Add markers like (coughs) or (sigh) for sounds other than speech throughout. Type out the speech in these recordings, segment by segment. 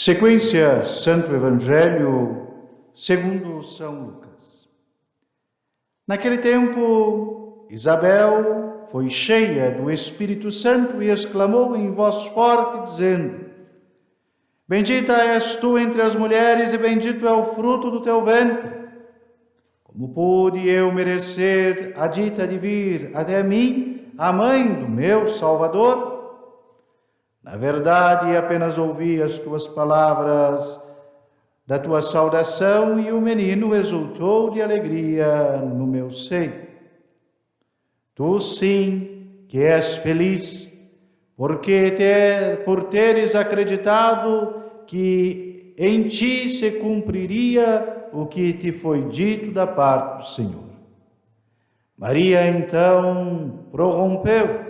Sequência Santo Evangelho segundo São Lucas. Naquele tempo, Isabel foi cheia do Espírito Santo e exclamou em voz forte, dizendo: Bendita és tu entre as mulheres e bendito é o fruto do teu ventre. Como pude eu merecer a dita de vir até mim, a mãe do meu Salvador? Na verdade, apenas ouvi as tuas palavras da tua saudação e o menino exultou de alegria no meu seio. Tu sim que és feliz, porque te, por teres acreditado que em ti se cumpriria o que te foi dito da parte do Senhor. Maria então prorrompeu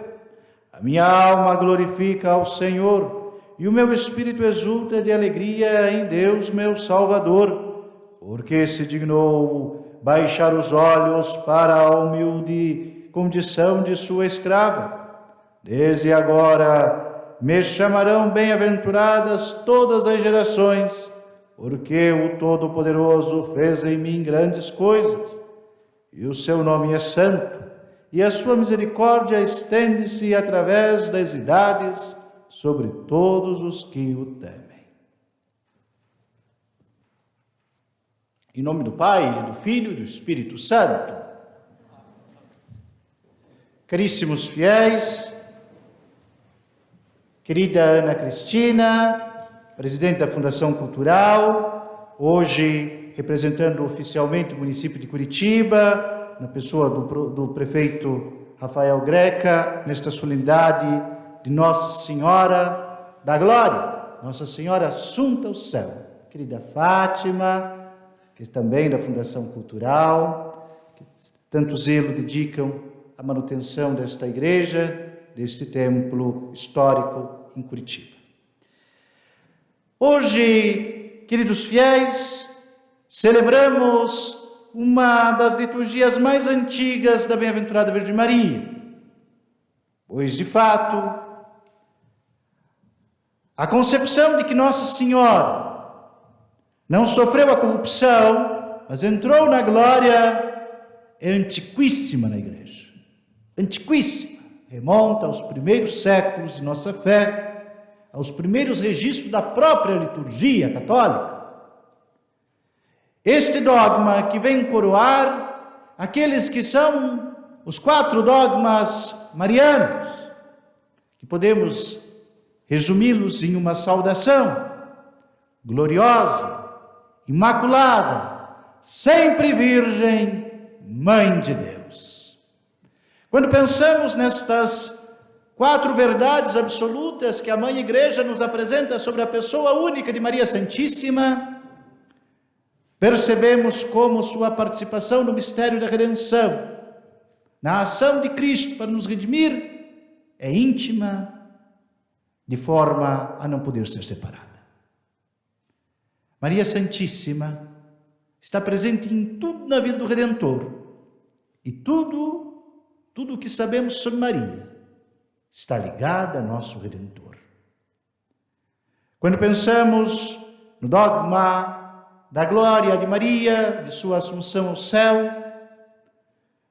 a minha alma glorifica ao Senhor e o meu espírito exulta de alegria em Deus, meu Salvador, porque se dignou baixar os olhos para a humilde condição de sua escrava. Desde agora me chamarão bem-aventuradas todas as gerações, porque o Todo-Poderoso fez em mim grandes coisas, e o seu nome é santo e a sua misericórdia estende-se através das idades sobre todos os que o temem. Em nome do Pai, do Filho e do Espírito Santo. Caríssimos fiéis, querida Ana Cristina, presidente da Fundação Cultural, hoje representando oficialmente o município de Curitiba, na pessoa do, do prefeito Rafael Greca, nesta solenidade de Nossa Senhora da Glória, Nossa Senhora Assunta ao Céu, querida Fátima, que também da Fundação Cultural, que tanto zelo dedicam à manutenção desta igreja, deste templo histórico em Curitiba. Hoje, queridos fiéis, celebramos uma das liturgias mais antigas da Bem-aventurada Virgem Maria. Pois, de fato, a concepção de que Nossa Senhora não sofreu a corrupção, mas entrou na glória, é antiquíssima na igreja. Antiquíssima. Remonta aos primeiros séculos de nossa fé, aos primeiros registros da própria liturgia católica. Este dogma que vem coroar aqueles que são os quatro dogmas marianos, que podemos resumi-los em uma saudação gloriosa, imaculada, sempre virgem, mãe de Deus. Quando pensamos nestas quatro verdades absolutas que a mãe igreja nos apresenta sobre a pessoa única de Maria Santíssima, percebemos como sua participação no mistério da redenção, na ação de Cristo para nos redimir, é íntima, de forma a não poder ser separada. Maria Santíssima está presente em tudo na vida do Redentor. E tudo, tudo o que sabemos sobre Maria está ligado a nosso Redentor. Quando pensamos no dogma da glória de Maria, de sua assunção ao céu.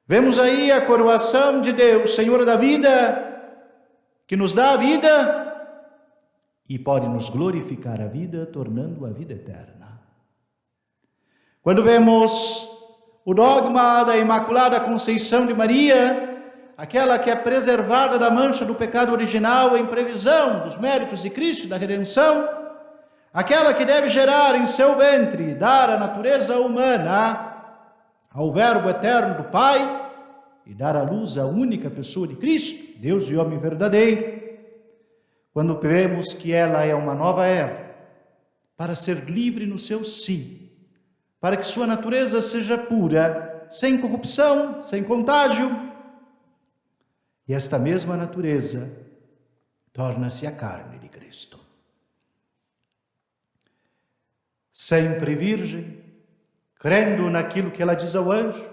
Vemos aí a coroação de Deus, Senhor da vida, que nos dá a vida e pode nos glorificar a vida, tornando a vida eterna. Quando vemos o dogma da Imaculada Conceição de Maria, aquela que é preservada da mancha do pecado original em previsão dos méritos de Cristo da redenção, aquela que deve gerar em seu ventre, dar a natureza humana ao Verbo eterno do Pai e dar à luz a única pessoa de Cristo, Deus e homem verdadeiro, quando vemos que ela é uma nova Eva, para ser livre no seu sim, para que sua natureza seja pura, sem corrupção, sem contágio, e esta mesma natureza torna-se a carne de Cristo sempre virgem, crendo naquilo que ela diz ao anjo.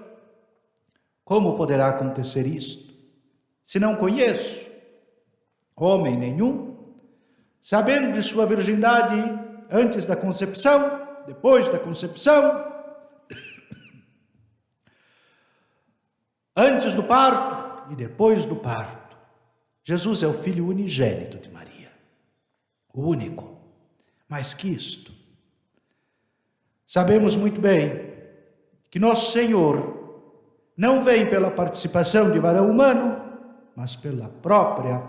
Como poderá acontecer isto? Se não conheço homem nenhum, sabendo de sua virgindade, antes da concepção, depois da concepção, (coughs) antes do parto e depois do parto. Jesus é o filho unigênito de Maria, o único. Mais que isto, sabemos muito bem que nosso Senhor não vem pela participação de varão humano, mas pela própria,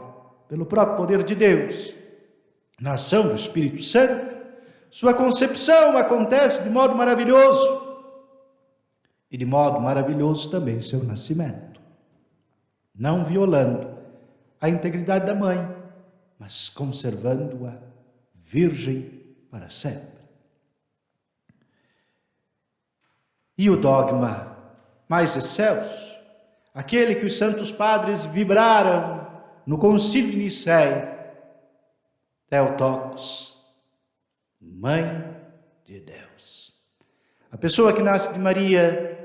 pelo próprio poder de Deus, na ação do Espírito Santo. Sua concepção acontece de modo maravilhoso e de modo maravilhoso também seu nascimento, não violando a integridade da mãe, mas conservando-a virgem para sempre. E o dogma mais excelso, aquele que os santos padres vibraram no concílio de Nicéia, Teotocos, Mãe de Deus. A pessoa que nasce de Maria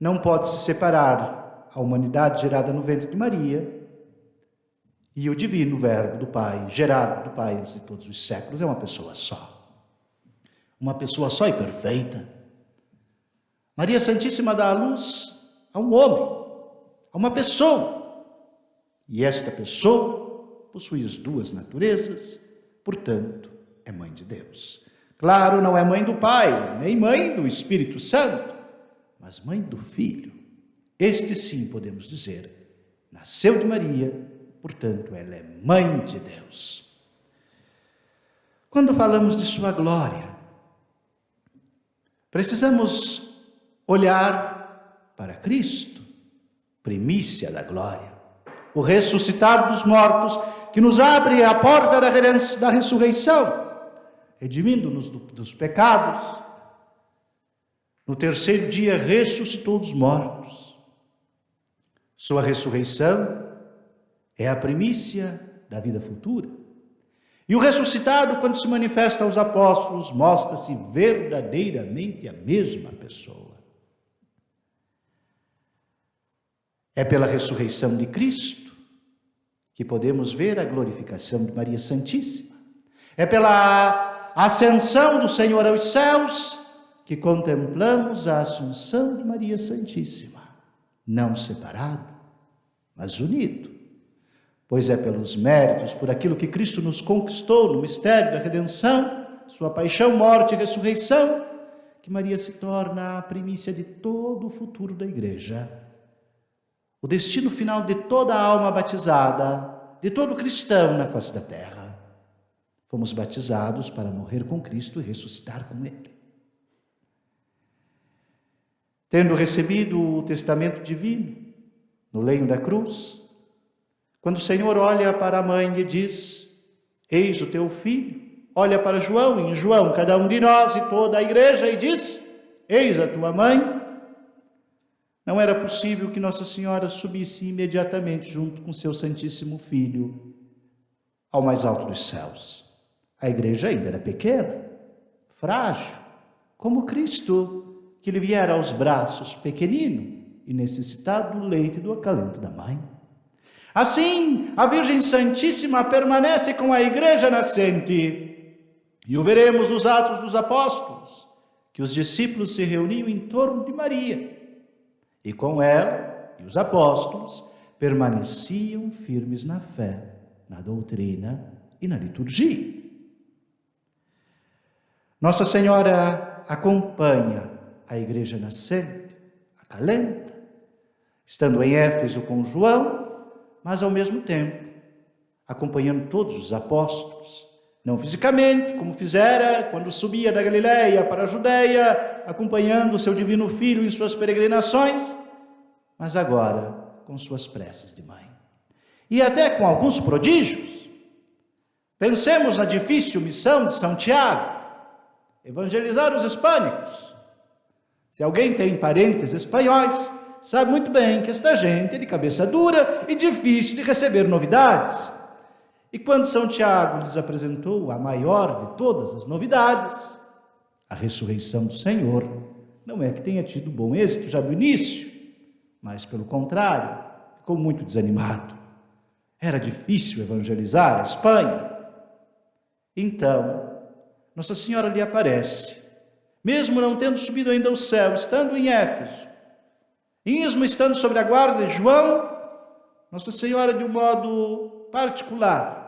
não pode se separar a humanidade gerada no ventre de Maria e o divino Verbo do Pai, gerado do Pai antes de todos os séculos, é uma pessoa só. Uma pessoa só e perfeita. Maria Santíssima dá a luz a um homem, a uma pessoa. E esta pessoa possui as duas naturezas, portanto, é mãe de Deus. Claro, não é mãe do Pai, nem mãe do Espírito Santo, mas mãe do Filho. Este sim, podemos dizer, nasceu de Maria, portanto, ela é mãe de Deus. Quando falamos de Sua glória, precisamos olhar para Cristo, primícia da glória, o ressuscitado dos mortos, que nos abre a porta da ressurreição, redimindo-nos dos pecados, no terceiro dia ressuscitou dos mortos. Sua ressurreição é a primícia da vida futura. E o ressuscitado, quando se manifesta aos apóstolos, mostra-se verdadeiramente a mesma pessoa. É pela ressurreição de Cristo que podemos ver a glorificação de Maria Santíssima. É pela ascensão do Senhor aos céus que contemplamos a Assunção de Maria Santíssima, não separado, mas unido, pois é pelos méritos, por aquilo que Cristo nos conquistou no mistério da redenção, sua paixão, morte e ressurreição, que Maria se torna a primícia de todo o futuro da igreja. O destino final de toda alma batizada, de todo cristão na face da terra. Fomos batizados para morrer com Cristo e ressuscitar com Ele. Tendo recebido o testamento divino no leio da cruz, quando o Senhor olha para a mãe e diz: Eis o teu filho, olha para João, e em João, cada um de nós e toda a igreja, e diz: Eis a tua mãe. Não era possível que Nossa Senhora subisse imediatamente junto com seu Santíssimo Filho ao mais alto dos céus. A igreja ainda era pequena, frágil, como Cristo que lhe viera aos braços pequenino e necessitado do leite e do acalento da mãe. Assim, a Virgem Santíssima permanece com a igreja nascente. E o veremos nos Atos dos Apóstolos, que os discípulos se reuniam em torno de Maria. E com ela e os apóstolos permaneciam firmes na fé, na doutrina e na liturgia. Nossa Senhora acompanha a igreja nascente, acalenta, estando em Éfeso com João, mas ao mesmo tempo acompanhando todos os apóstolos, não fisicamente, como fizera quando subia da Galiléia para a Judéia, acompanhando o seu divino filho em suas peregrinações, mas agora com suas preces de mãe. E até com alguns prodígios. Pensemos na difícil missão de São Tiago, evangelizar os hispânicos. Se alguém tem parentes espanhóis, sabe muito bem que esta gente é de cabeça dura e difícil de receber novidades. E quando São Tiago lhes apresentou a maior de todas as novidades, a ressurreição do Senhor, não é que tenha tido bom êxito já do início, mas pelo contrário, ficou muito desanimado. Era difícil evangelizar a Espanha. Então, Nossa Senhora lhe aparece, mesmo não tendo subido ainda ao céu, estando em Éfeso, mesmo estando sobre a guarda de João, Nossa Senhora, de um modo particular,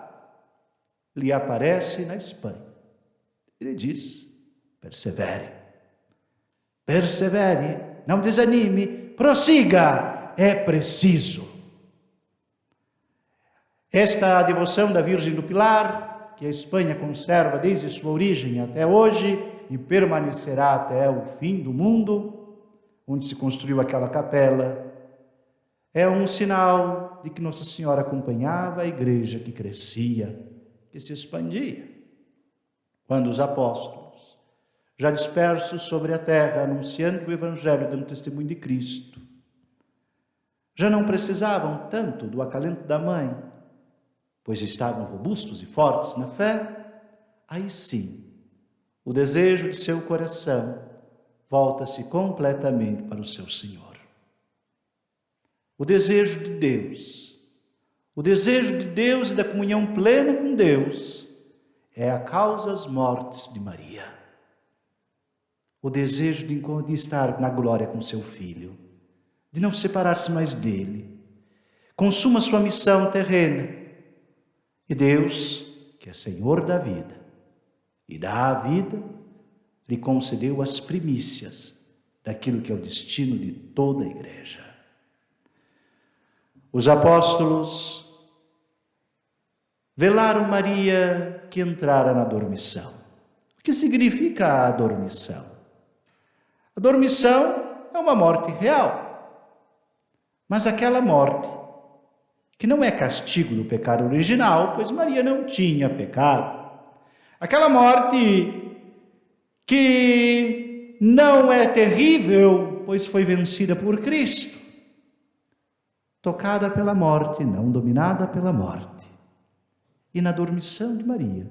lhe aparece na Espanha. Ele diz: persevere, persevere, não desanime, prossiga, é preciso. Esta devoção da Virgem do Pilar, que a Espanha conserva desde sua origem até hoje e permanecerá até o fim do mundo, onde se construiu aquela capela, é um sinal de que Nossa Senhora acompanhava a igreja que crescia, que se expandia. Quando os apóstolos, já dispersos sobre a terra, anunciando o Evangelho, dando testemunho de Cristo, já não precisavam tanto do acalento da mãe, pois estavam robustos e fortes na fé, aí sim, o desejo de seu coração volta-se completamente para o seu Senhor. O desejo de Deus, o desejo de Deus e da comunhão plena com Deus é a causa das mortes de Maria. O desejo de, estar na glória com seu filho, de não separar-se mais dele. Consuma sua missão terrena e Deus, que é Senhor da vida e dá a vida, lhe concedeu as primícias daquilo que é o destino de toda a igreja. Os apóstolos velaram Maria que entrara na dormição. O que significa a dormição? A dormição é uma morte real, mas aquela morte que não é castigo do pecado original, pois Maria não tinha pecado. Aquela morte que não é terrível, pois foi vencida por Cristo. Tocada pela morte, não dominada pela morte. E na dormição de Maria,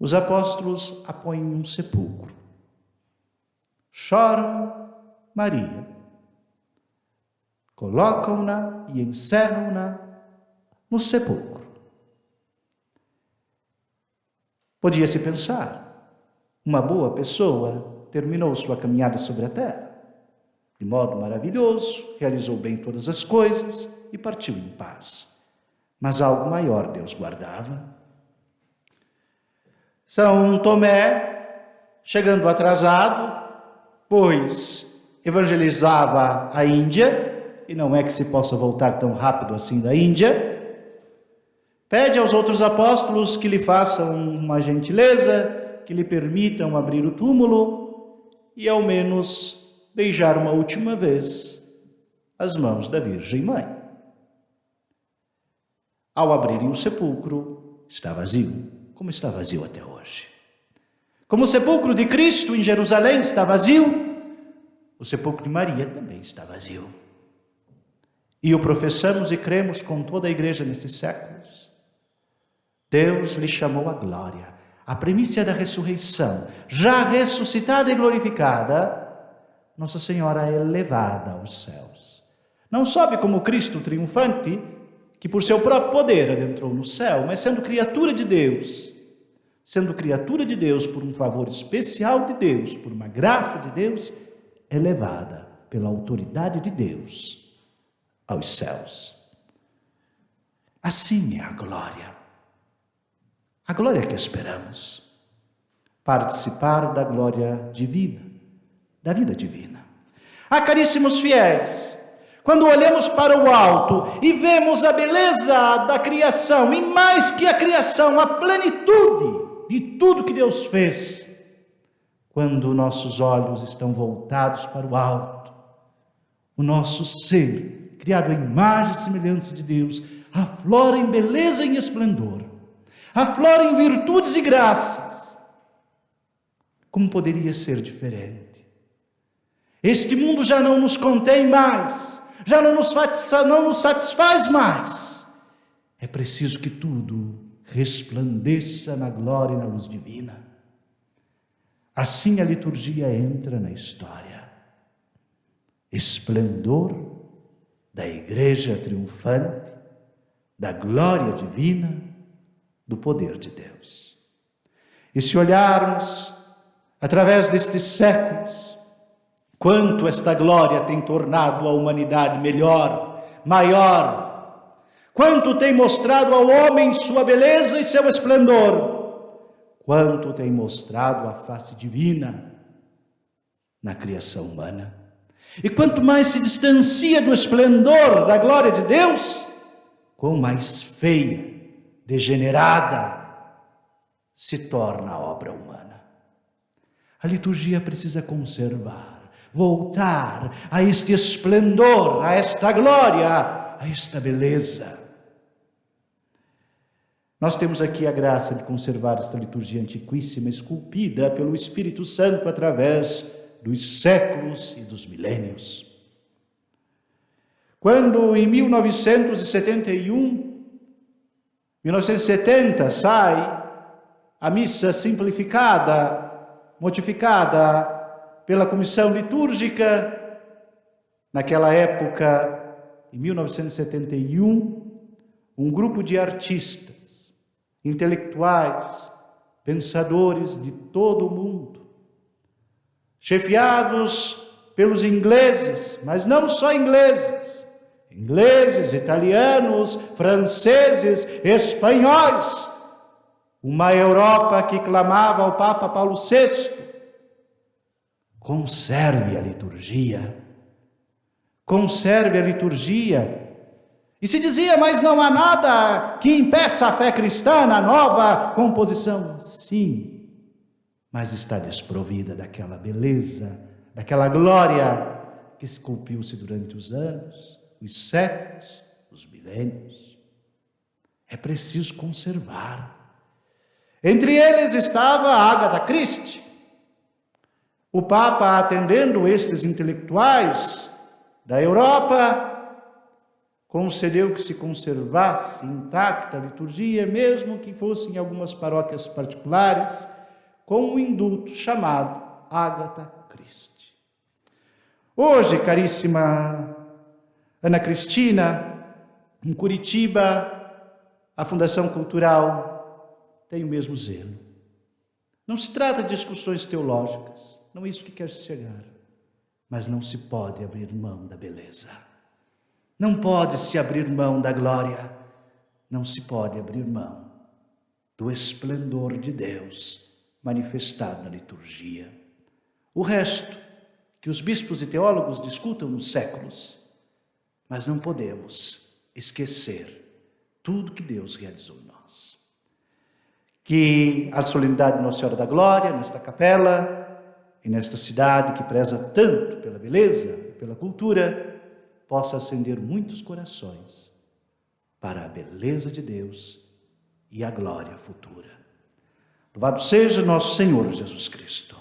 os apóstolos apoiam um sepulcro. Choram Maria colocam-na e encerram-na no sepulcro. Podia-se pensar, uma boa pessoa terminou sua caminhada sobre a terra, de modo maravilhoso, realizou bem todas as coisas e partiu em paz. Mas algo maior Deus guardava. São Tomé, chegando atrasado, pois evangelizava a Índia, e não é que se possa voltar tão rápido assim da Índia. Pede aos outros apóstolos que lhe façam uma gentileza, que lhe permitam abrir o túmulo e ao menos beijar uma última vez as mãos da Virgem Mãe. Ao abrirem o sepulcro, está vazio, como está vazio até hoje. Como o sepulcro de Cristo em Jerusalém está vazio, o sepulcro de Maria também está vazio. E o professamos e cremos com toda a igreja nesses séculos. Deus lhe chamou a glória, a primícia da ressurreição, já ressuscitada e glorificada, Nossa Senhora é elevada aos céus. Não sobe como Cristo triunfante, que por seu próprio poder adentrou no céu, mas sendo criatura de Deus, sendo criatura de Deus por um favor especial de Deus, por uma graça de Deus, elevada pela autoridade de Deus aos céus. Assim é a glória. A glória que esperamos. Participar da glória divina, da vida divina. Ah, caríssimos fiéis, quando olhamos para o alto e vemos a beleza da criação, e mais que a criação, a plenitude de tudo que Deus fez, quando nossos olhos estão voltados para o alto, o nosso ser criado à imagem e semelhança de Deus, aflora em beleza e em esplendor, aflora em virtudes e graças. Como poderia ser diferente? Este mundo já não nos contém mais, já não nos, não nos satisfaz mais. É preciso que tudo resplandeça na glória e na luz divina. Assim a liturgia entra na história. Esplendor da igreja triunfante, da glória divina, do poder de Deus. E se olharmos através destes séculos, quanto esta glória tem tornado a humanidade melhor, maior, quanto tem mostrado ao homem sua beleza e seu esplendor, quanto tem mostrado a face divina na criação humana. E quanto mais se distancia do esplendor da glória de Deus, quão mais feia, degenerada se torna a obra humana. A liturgia precisa conservar, voltar a este esplendor, a esta glória, a esta beleza. Nós temos aqui a graça de conservar esta liturgia antiquíssima, esculpida pelo Espírito Santo através dos séculos e dos milênios. Quando em 1971, 1970 sai a missa simplificada, modificada pela comissão litúrgica, naquela época, em 1971, um grupo de artistas, intelectuais, pensadores de todo o mundo, chefiados pelos ingleses, mas não só ingleses, ingleses, italianos, franceses, espanhóis, uma Europa que clamava ao Papa Paulo VI: conserve a liturgia, conserve a liturgia. E se dizia, mas não há nada que impeça a fé cristã na nova composição. Sim, mas está desprovida daquela beleza, daquela glória que esculpiu-se durante os anos, os séculos, os milênios. É preciso conservar. Entre eles estava Agatha Christie. O Papa, atendendo estes intelectuais da Europa, concedeu que se conservasse intacta a liturgia, mesmo que fosse em algumas paróquias particulares, com um indulto chamado Agatha Christie. Hoje, caríssima Ana Cristina, em Curitiba, a Fundação Cultural tem o mesmo zelo. Não se trata de discussões teológicas, não é isso que quer chegar. Mas não se pode abrir mão da beleza. Não pode se abrir mão da glória. Não se pode abrir mão do esplendor de Deus manifestado na liturgia. O resto, que os bispos e teólogos discutam nos séculos, mas não podemos esquecer tudo que Deus realizou em nós que a solenidade de Nossa Senhora da Glória, nesta capela e nesta cidade que preza tanto pela beleza e pela cultura, possa acender muitos corações para a beleza de Deus e a glória futura. Louvado seja nosso Senhor Jesus Cristo.